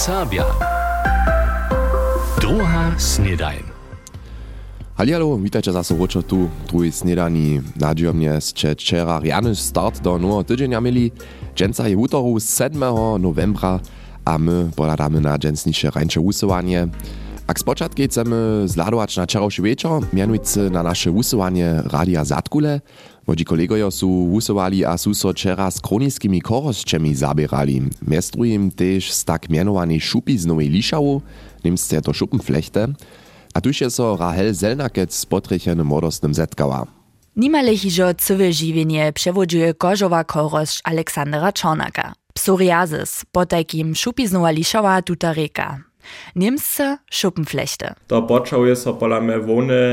Serbia. Druga snedajn. Halialo, witajcie zase woczo tu, drugi snedani. Nadziomnie ste wczera riany start do nowego tydzienia mieli. Dżęca je utoru 7 novembra, a my poladamy na dżęsnisze rańcze usuwanie. Jak z początku chcemy zladować na wczorajszy wieczór, mianujcy na nasze usuwanie Radia Zatkule. Wodzi kolegojo su usowali a su so wczera z kroniskimi korosćemi zabierali. Mest drugim też z tak mianowanej šupi z Nowej Lišawu, nimsce to šupenflechte. A tuž je so Rahel Zelnakec z potrechenym modostnym zetkała. Nimale hižo cywe žiwienie przewodzuje kożowa korość Aleksandra Czornaka. Psoriasis, po takim šupiznowa lišava tuta reka. Niemsce Schuppenflechte. To poczęły so pola me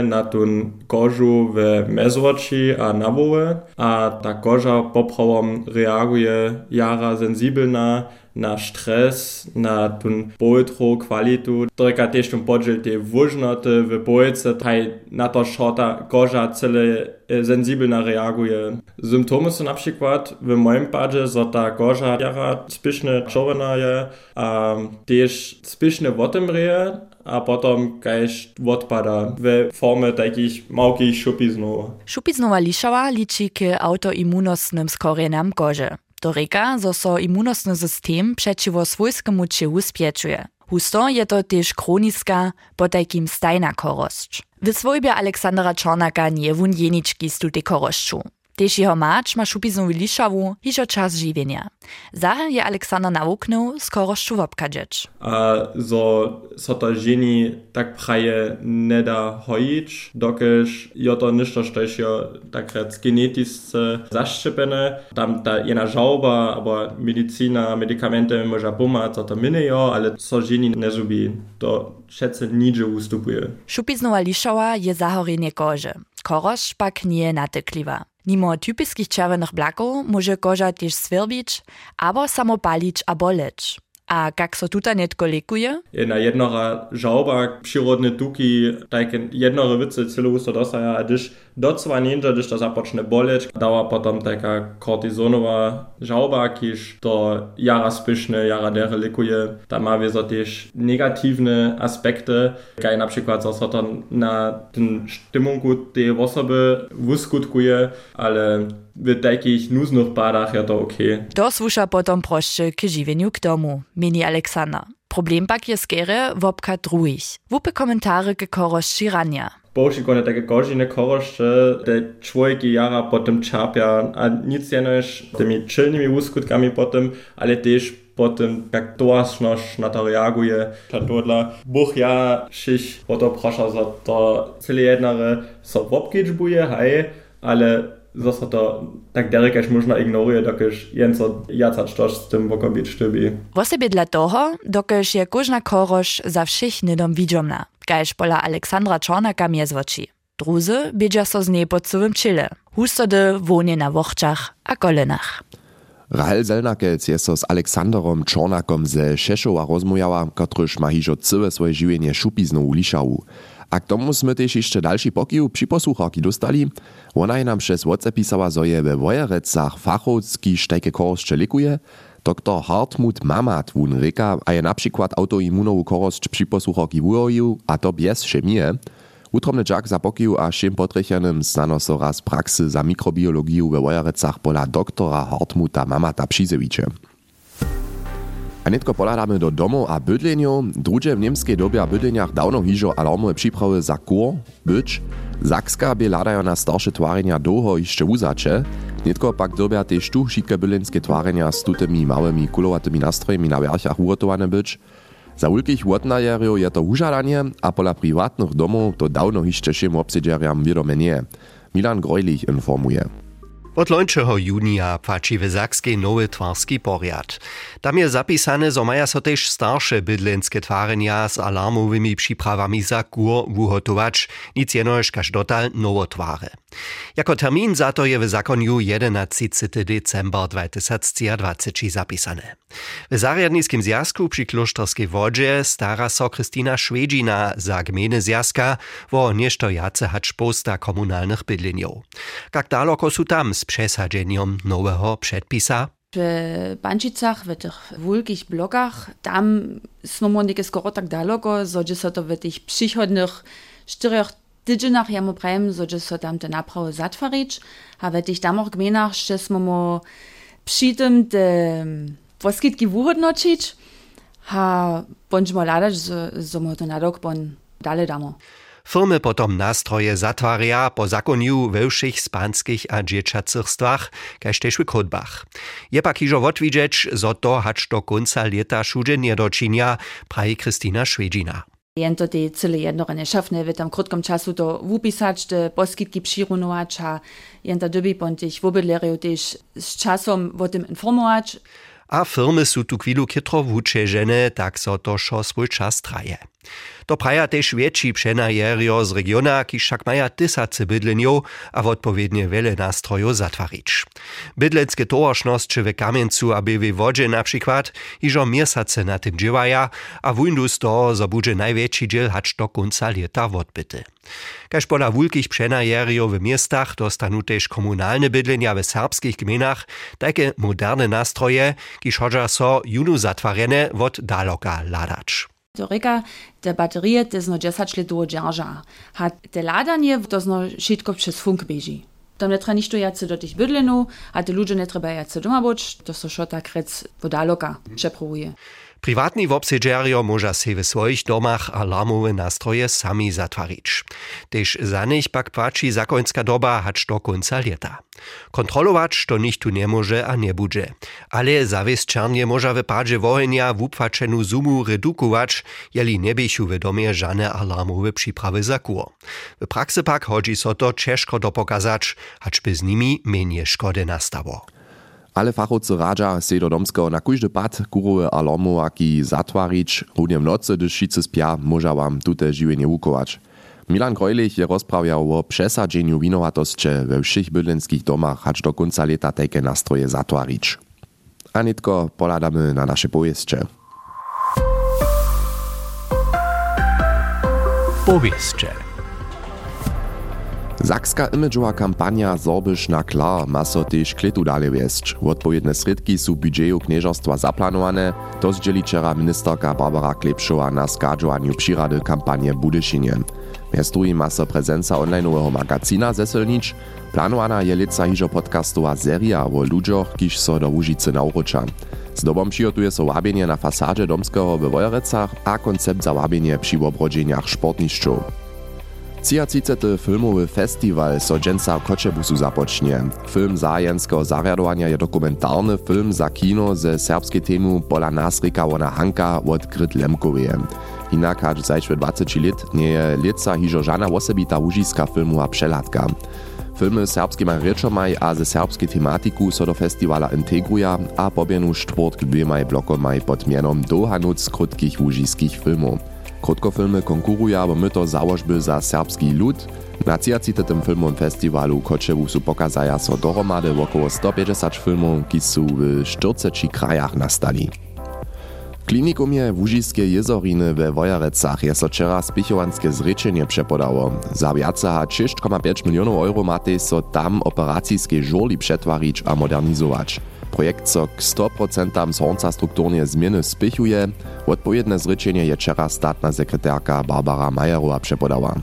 na tun kożu w mezroci a na woły, a ta koża poprawom reaguje jara sensibelna na stres, na tun boltro kwalitu. Treka też tun podżel te wóżnoty w bolce, taj na to szota koża cele sensibelna reaguje. Symptomy są na przykład w moim padzie, że ta koża jara spieszne czerwona je, a też spieszne wotemreje, a potom kajś odpada w formie takich małkich szupiznów. Šupiznowa lišava liči k autoimunostnym skorenam kože. To reka, zo so imunostny system przeciwo swojskiemu čewu spieczuje. Husto je to też kroniska, po takim stajna korosć. W swojbie Aleksandra Czornaka nie wun jeniczki tutej korosću. Tež jeho máč ma šupiznovu lišavu hižo čas živienia. Zahel je Aleksandr nawuknął z koroszczu wobkadżecz. A zo so to ženi tak praje ne da hojić, dokež jo to ništo štož jo tak rec genetisce zaščepene. Tam ta jena žauba, abo medicina, medikamente może pomać, co to mine jo, ale so ženi ne zubi. To všetce nidzie ustupuje. Šupiznova lišava je zahorenie kože. Koroszcz pak nie natykliwa. Mimo typiskich czerwonych blaków może koża też swirbić, albo samo palić a boleć. A jak so tuta netko lekuje? Jedna jednora žauba, przyrodne tuki, takie jednore wice celu usto dostaja, a gdyż docwa ninja, gdyż to zapocznie boleć, dała potem taka kortizonowa žauba, kiż to jara spieszne, jara dere lekuje. Tam ma wieso też negatywne aspekty, kaj na przykład so to na ten stimunku tej osoby wyskutkuje, ale w takich nuznych padach je to okej. To słusza potom proszcze k żywieniu k domu, mini Aleksandra. Problem pak je skere wopka druhich. Wupy komentary k koroszczy rania. Božikone takie kožine koroszcze, te człowieki jara potem czapia, a nic jenoż tymi czylnymi uskutkami potem, ale też potem jak dołaśność na to reaguje. Ta dodla Bóg ja sich o to prosza, że to cyle jednare so wopkiczbuje, hej, ale zase to tak derekaž można ignoruje, dokež jenco jacać toż z tym bokobić sztybi. Wosebie dla toho, dokež je kožna korosz za všich nidom widziomna, pola Aleksandra Czornaka miezwoči. Druzy biedzia so z niej pod całym czyle. Hustody wonie na wochczach a kolenach. Rahel Zelnakec je so z Aleksandrom Czornakom ze Šešova rozmujała, kotryż ma hižo całe swoje żywienie szupizną. A k tomu sme przy posłuchaki dostali. Ona je nam przez WhatsApp pisała, że je we Wojerecach fachowski sztajke korosće likuje. Dr. Hartmut Mamat wun reka, a je na przykład autoimmunowu posłuchaki wujoju, a to bez chemie. Utromny dżak za pokił a všim potrechanym znano so raz za mikrobiologiju we Wojerecach pola doktora Hartmuta Mamata Přizeviče. A netko poladamy do domov a bydlenio. Drugie w niemskiej dobie a bydleniach dawno hižo alarmowe przyprawy za kur, byč. Zakska by ladajo na starsze twarenia długo jeszcze uzacze. Netko pak dobia też tu šitke bydlenskie twarenia z tutymi małymi kulowatymi nastrojami na wierchach ugotowane być. Za wielkich łotnajerów je to użadanie, a pola prywatnych domów to dawno jeszcze szym obsedzeriam wiadome nie. Milan Grojlich informuje. Od lończego junia płaci w Zakskiej nowy twarski poriad. Tam je zapisane, że maja so też starsze bydlenskie twarenia z alarmowymi przyprawami za kur wuhotować, nic jenoż każ dotal nowotware. Jako termin za to je w zakoniu 11. december 2020 zapisane. W Zariadniskim zjazku przy klosztorskiej wodzie stara so Krystyna Szwedzina za gminy zjazka, wo nieszto jace hacz posta komunalnych bydleniów. Jak daleko su tam z przesadzeniem nowego przedpisa? W Bančicach, w tych wielkich blokach, tam są nie skoro tak daleko, że so to w tych przychodnych czterech tydzienach ja mu że tam te naprawy a w tych damach gminach jeszcze smo przy tym poskitki wuhodnočić, a bądźmy ladać, że mo to na rok bon dalej damo. Firmy potom nástroje zatwaria po zakoniu we všich spanskich a dzieciacyrstwach, kaž tež v kodbach. Je pak hižo odvidžeć, zo to hač do konca leta šuže niedočinia, praji Kristina Švedžina. Jento te cyle jednore nešafne w tam krótkim czasu to wupisać, te poskitki przyrunować, a jenta doby pontich wobydlerju też z czasem o tym informować. A firmy su tu chwilu kitro wučežene, tak so to traje. To praja tež větší přenajerjo z regiona, ki však maja tysace bydlenjov a odpowiednie wiele nastrojów zatvarič. Bydleckie towarznosće w Kamieńcu aby w wodzie na przykład iżo miesace na tym dziewaja, a wundu z toho zabudzie największy dziel hacz do końca lata odbyty. Kaž pola wulkich přenajerjo w miestach dostanu też komunalne bydlenia w serbskich gminach takie moderne nastroje, ki šodža so junu zatvarene od daloka ladacz. To reka, te baterie te zno 10 let długo dzierża. A te ladanie to zno wszystko przez funk bieži. Tam nie trzeba nič jacy do tych bydlenów, a te ludzie nie trzeba jacy doma być, to so szota krec wodaloka przeprowuje. Privatni wobsedżerio może se w swoich domach alarmowe nastroje sami zatwarić. Też za nich pak płaci zakońska doba hacz do końca lata. Kontrolować to nikt tu nie może a nie będzie. Ale zawieszczarnie może w padzie wohenia w zumu redukować, jeli nie bychu w domie żadne alarmowe przyprawy za kur. W praksy pak chodzi so to ciężko dopokazać, hacz by z nimi mniej. Ale fachowcy radza se do na każdy pad kurowe alarmowaki zatwarić, równie w nocy, gdyż wszyscy spia, może wam tute żywienie wukować. Milan Grojlich je rozprawiał o przesadzeniu winowatości we wszystkich bydlenskich domach, hacz do końca lata takie nastroje zatwarić. A nitko poladamy na nasze powieście. Powieście. Zakska imidžowa kampania Zorbyš na klar ma so tež kletu dale wiesť. Odpowiedne sredki sú budžeju kniežerstva zaplanowane, to zdzieli včera ministerka Barbara Klepšova na skadžovanju přirady kampanie Budyšinje. Mjez drugim ma so prezenca onlineového magazína zeselnič, planowana je lica hižo podcastová seria o ľuďoch, kiž so do Łužice nauroča. Z dobom přihotuje so wabienie na fasáde domského ve Vojerecach a koncept za wabienie przy obrodzeniach športniščov. 33. filmowy festiwal so dżęca w Koczebusu zapocznie. Film zajenskiego zariadowania je dokumentarny film za kino ze serbskiej temu pola nasryka ona Hanka od Gryt Lemkowie. Inak hač zajč 20 lat nie je lica hižo żana osobita łužiska filmu a przelatka. Filmy serbskimi rečomaj a ze serbskiej tematiku so do festiwala integruja a pobienu czwórtk dwemaj blokomaj pod mianom Dohanuc krótkich łužiskich filmów. Krótkofilmy konkuruja w myto założby za serbski lud. Na 30. filmowym festiwalu Koczewu su pokazaja so dohromady około 150 filmów, ki su w 40 krajach nastali. Klinikumie Łużiskie jezoriny we Wojarecach je so wczera spichowanskie zrečenie przepodało. Za wiace 6,5 milionów euro matej so tam operacijskie żurli przetwarić a modernizować. Projekt so k 100% sąca strukturnie zmiany spichuje. Odpowiedne zryczenie je wczera statna sekretarka Barbara Majerowa przepodała.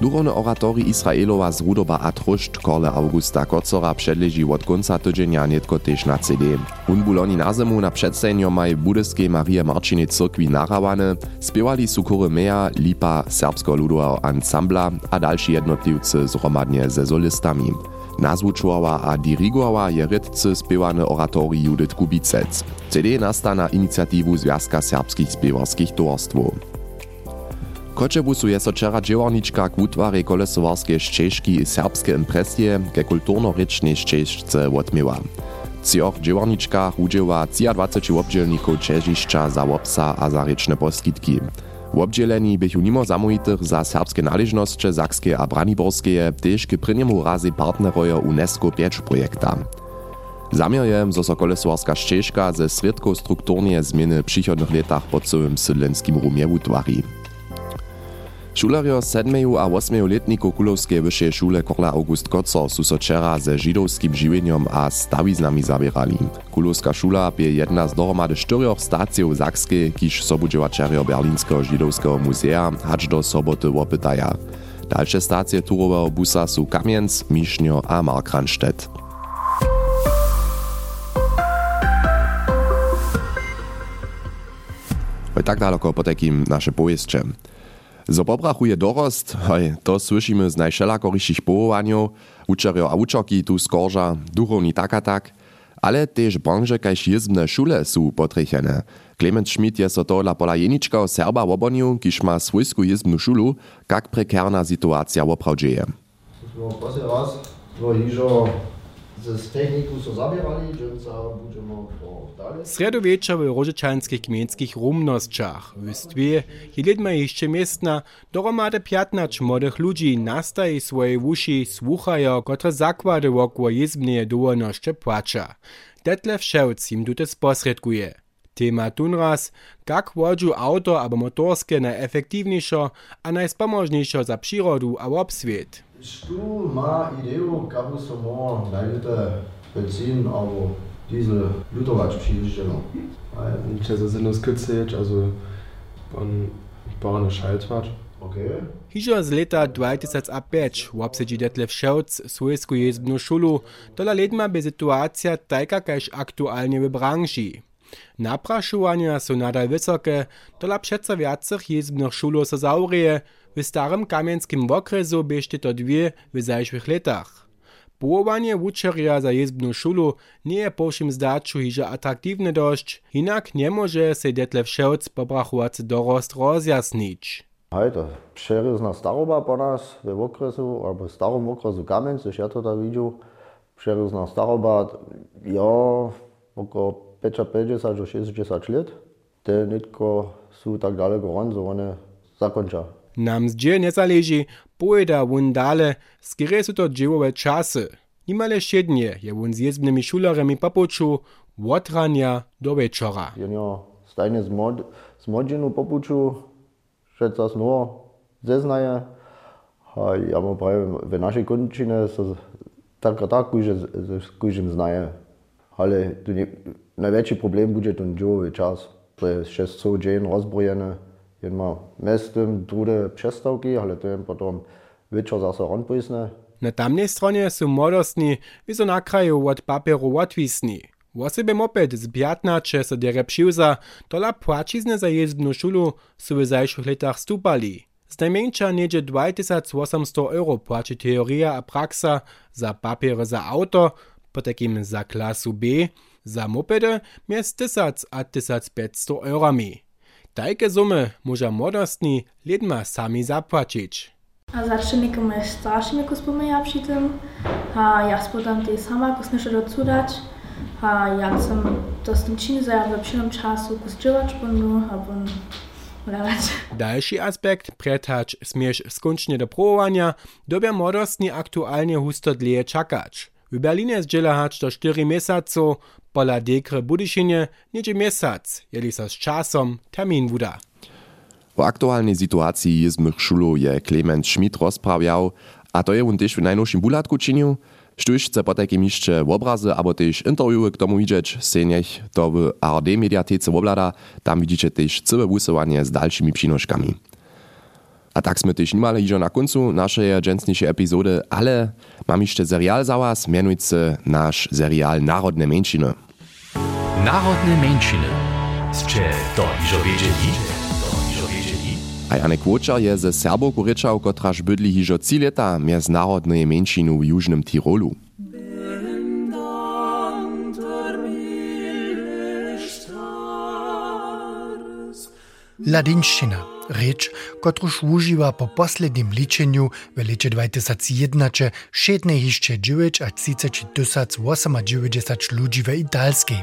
Duchowny oratori Izraelowa z Rudoba a Trušt Korle Augusta Kocora przedleži od konca tydzienia nietko też na CD. Un buloni na zimu na przedstajenju maj budyskiej Marie Marciny cyrkwi narawane, spiewali su Meja, Lipa, Serbsko Ludowego Ansambla a dalsi jednotliwcy zhromadnie ze solistami. Nazvučovala a dirigovala je redce spěvaný oratórii Judith Kubicec. CD nasta na iniciativu Związka serbskich spěvarských towarstvów. Kočebusu je so včera džewarnička k utwarej kolesowarskiej ścieżki i serbskie impresje ke kulturno-rečnej ścieżce odmiewa. Cioch džewarničkach udžewa 23 obdzielników Čežišća za obsa a za rečne. Wobdzieleni bychu mimo zamówitych za serbskie należności sakskie a braniborskie też k prynjemu razy partnerojo UNESCO 5 projekta. Zamiar je, zo so koleswarska ścieżka ze sredką strukturnie zmiany w przychodnych latach pod całym sydlenskim rumie utwari. Šulerjo 7. a 8. letniku Kulowskiej wyższej szule Korla August Koco su so wczera ze żydowskim żywieniem a stawiznami zabierali. Kulowska szula je jedna z dohromady czterech stacjów Zakskiej, kiż sobudziewaczerjo Berlińskiego żydowskiego muzea, hacz do soboty łopytaja. Dalsze stacje turowego busa su Kamienc, Mišnjo a Markranstedt. tak daleko po takim nasze pojeździe. Zo pobrachuje dorost, hej, to słyszymy z najszelakoryszych połowaniów, uczerio a uczoki tu skorza, duchowni tak a tak, ale też branże kaž jezbne szule są potrechene. Clement Schmidt je so to dla pola jeniczka Serba wobonił, kiż ma swojsku jezbnu szulu, jak prekerna sytuacja bo hižo z techniku so zabierali, że budeme Sredowiecza w rożyczanskich kmienskich rumnosćach. W stwie je lidma jeszcze miestna, doromade 15 młodych ludzi nastaje swoje uszy słuchają, które zakłady wokół jezbnie dowolności płacza. Detlef Ševc im tu sposredkuje. Tema tunraz, jak wodzu auto albo motorskie najefektywniejsze a najspomożniejsze za przyrodu a obswiet. Tu ma ideę, jak so mo najlepiej benzin albo diesel lutować przyjeżdżano. Nicht so sinnlos kürzlich, also on bauen Schaltwart. Okay. Hižo z leta 2005 obsedzi Detlef Ševc svojsku jezbnu šulu, tola letma by situacja taka kaž aktualnie w branži. Naprašovanja są nadal wysokie, tola přeco viacich jezbnych šulov so zaurije, w starym kamienskim okresu biešte to dwie w zajszłych latach. Połowanie wučerja za jezbnu šulu nie je po všim zdaču hižo atraktivne dość, inak nie może se Detlef Ševc pobrachovacy dorost rozjasnić. Hejde, přerezna staroba po nas w okresu, albo starym okresu Kamień, coś ja to da widział. Přerezna staroba, ja, około 55 do 60 lat. Te nitko są tak daleko ron, so one zakończa. Nam zdzie nie zależy, pojeda wun dale, skierie su to dziełowe czasy. Nimale siednie je wun z jezbnymi szulerami papuczu, łotrania do wieczora. Ja stajnie z, mod, z modzinu papuczu, że co no zeznaje, a ja mu powiem, w naszej kończynie tak a tak każdym znaje. Ale tu nie, największy problem będzie ten dziełowy czas, to jest 600 dzień rozbrojene, jen ma mestem drude ale to jen potom večer zase ronpojsne. Na tamnej stronie są młodostni, wizo na kraju od papieru odwisni. Wosebem opět z 15 se dere přiuza, tola płacizne za jezdbnu šulu su w zajszych letach stupali. Z najmniejsza niedzie 2800 euro płaci teoria a praksa za papier za auto, po takim za klasu B, za mopedy miast 1000 a 1500 eurami. Tajke sumy może młodostni lidma sami zapłacić. A začelniki moje starši mi ko spomeja pri tem, a jaz potem te sama, sem še odsudać, a ja sem to tym činil za v lepšem času, ko sčevač bom, a bom Dalszy aspekt, pretać smiesz skończnie do próbowania, dobia młodostni aktualnie husto dlje czakać. W Berlinie zdziela hać do 4 miesaców, pola dekre budyšinie niedzie miesiąc, jeli so z czasem termin wuda. W aktualnej sytuacji jezmych szulu je Clement Schmidt rozprawiał, a to je on też w najnowszym bulatku czynił, Štuž chce po takim jeszcze obrazy, albo też k tomu widzieć, se niech to w ARD mediatece oblada, tam widzicie też całe wusywanie z dalszymi przynoszkami. A tak sme też nimale iżo na końcu naszej dżęsniejszej epizody, ale mam jeszcze serial za was, mianujcy nasz serial Narodne Mężczyny. Narodne Mężczyny. Ste to iżo wiedzieli? A Janek Łočar je ze Serbowku ryczał, kotraż bydli hiżo lata między narodnej mężczyny w Jużnym Tirolu. Ladinščina, Reč kot už uživa po poslednjem ličenju v leče 2001 šetne išče 9498 ludzi v Italski.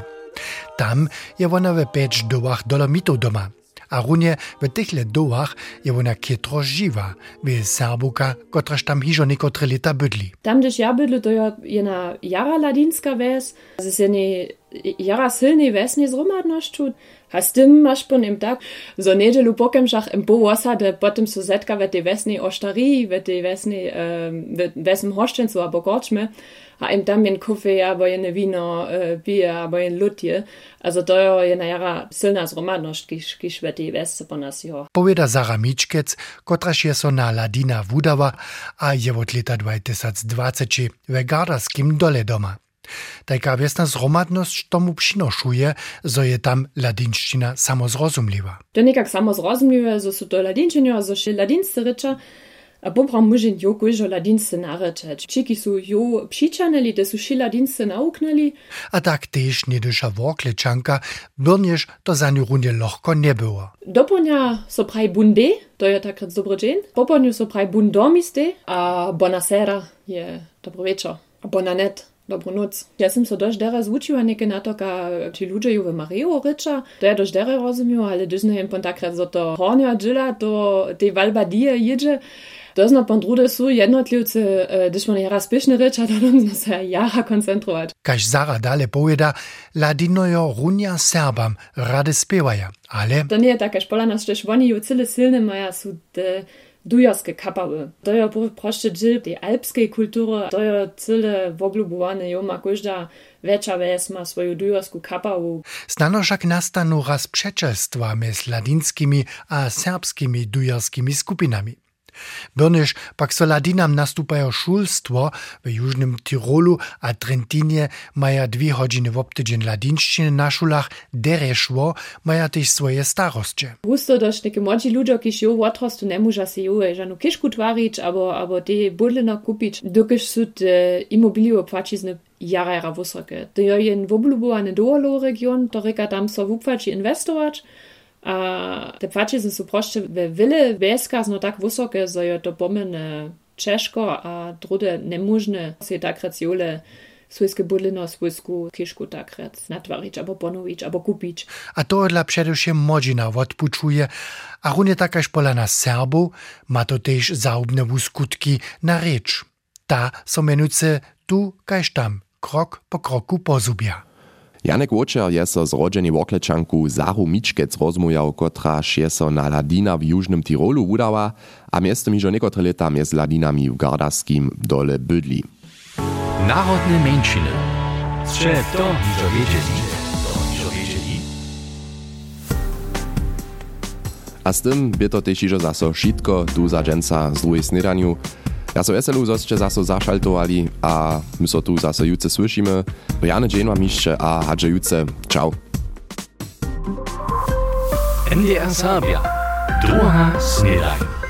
Tam je ona v peč dolah dolomitov doma. A runje v teh dolah je ona kjetro živa, ve Serbuka, kotraž tam hižo nekotre leta bydli. Tam, gdzieś ja bydlu, to je jedna jara ladinska wes, z jednej jara silnej wesnej zromadnością. A s tym masz po nim tak, zo nedelu pokemšach im po osade, potem so zetka ve tej vesnej oštari, ve tej vesnej, um, ve vesem hoštencu abo korčme, a im tam jen kafe, abo jen vino, uh, bier, abo jen lutje. Also to je jedna jara silna zhromadnošć, kiž, kiž ve tej vesce po nas jo. Powiada Zara Mičkec, kotraž je so na Ladina Vudava a je od leta 2020 v Gardarskim dole doma. Tajka wjesna zromadność tomu przynoszuje, zo je tam ladinszczyna samozrozumliwa. To niekak samozrozumliwe, zo su to ladinszczynia, zo się ladinscy rycza, a popram mužin jo kužo ladince narečeč. Čiki su jo pšičaneli, da su ši ladince naukneli. A tak tež neduša voklečanka, brnješ to za njo runje lahko ne bilo. Doponja so pravi bunde, to je takrat zobrođen. Poponju so pravi bundomiste, a bonasera je dobro večer. Bonanet. Dobrú noc. Ja som sa dož dere zvučila neke na to, ka či ľudia ju v Mariju reča, to ja dož dere rozumію, ale dyžne im pon takrat zo to hornia džila, to tej valbadie jedzie, to zna pon drude sú jednotlivci, když man jara spiešne reča, to nam sa jara koncentrovať. Kaž Zara dale poveda, ladinojo runia Serbam rade spievaja, ale... To nie je také špolana, že oni ju celé silne maja sú de, dujarskie kapały. To je džil tej alpskej kultury, to je celé woblubowane, jo ma każda väčšia ves ma dujarsku kapawu. Znano však nastanú raz przeczestwa między ladinskimi a serbskimi dujarskimi skupinami. Byrnyż pak so ladinam nastupajo szulstwo w Južnym Tirolu a Trentinie maja dwie godziny w obtydzień ladinszczyny na szulach dereszło, maja też swoje starostcze. Husto dość takie młodzi ludzie, kiż jo otrostu nie muża se jo żanu kiszku twarić, abo, abo te budlina kupić, dokiż sud e, imobilio płacizny jara jara wysokie. To je jen woblubowany doolo region, to reka tam so wupłaci inwestować, A te pače sem se prošče v vile veska zno tak visoke, za jo to pomene češko, a drude nemožne se takrat jole svojske budlino, svojsku kišku takrat natvarić, abo ponović, abo kupić. A to dla především modžina odpučuje, a on je takaž pola na Serbu, ma to tež zaubne skutki na reč. Ta so menuce tu, kajž tam, krok po kroku pozubja. Janek Łočer je so z rodzeni Woklečanku Zaru Mičkec rozmujał, kotraž je so na Ladina w Južnym Tirolu udała, a miestem iżo niekotre leta z Ladinami w Gardarskim dole bydli. Narodne mężczyny. Strze to niżo wiedzieli. A z tym by to też iżo zaso szitko tu za dżęca z drugiej snydaniu. Ja so veselu, zo ste zase zašaltovali a my so tu zase jutce slyšíme. Jane Dženva Mišče a Hadže Jutce. Čau. NDR Sabia. Druhá snedajn.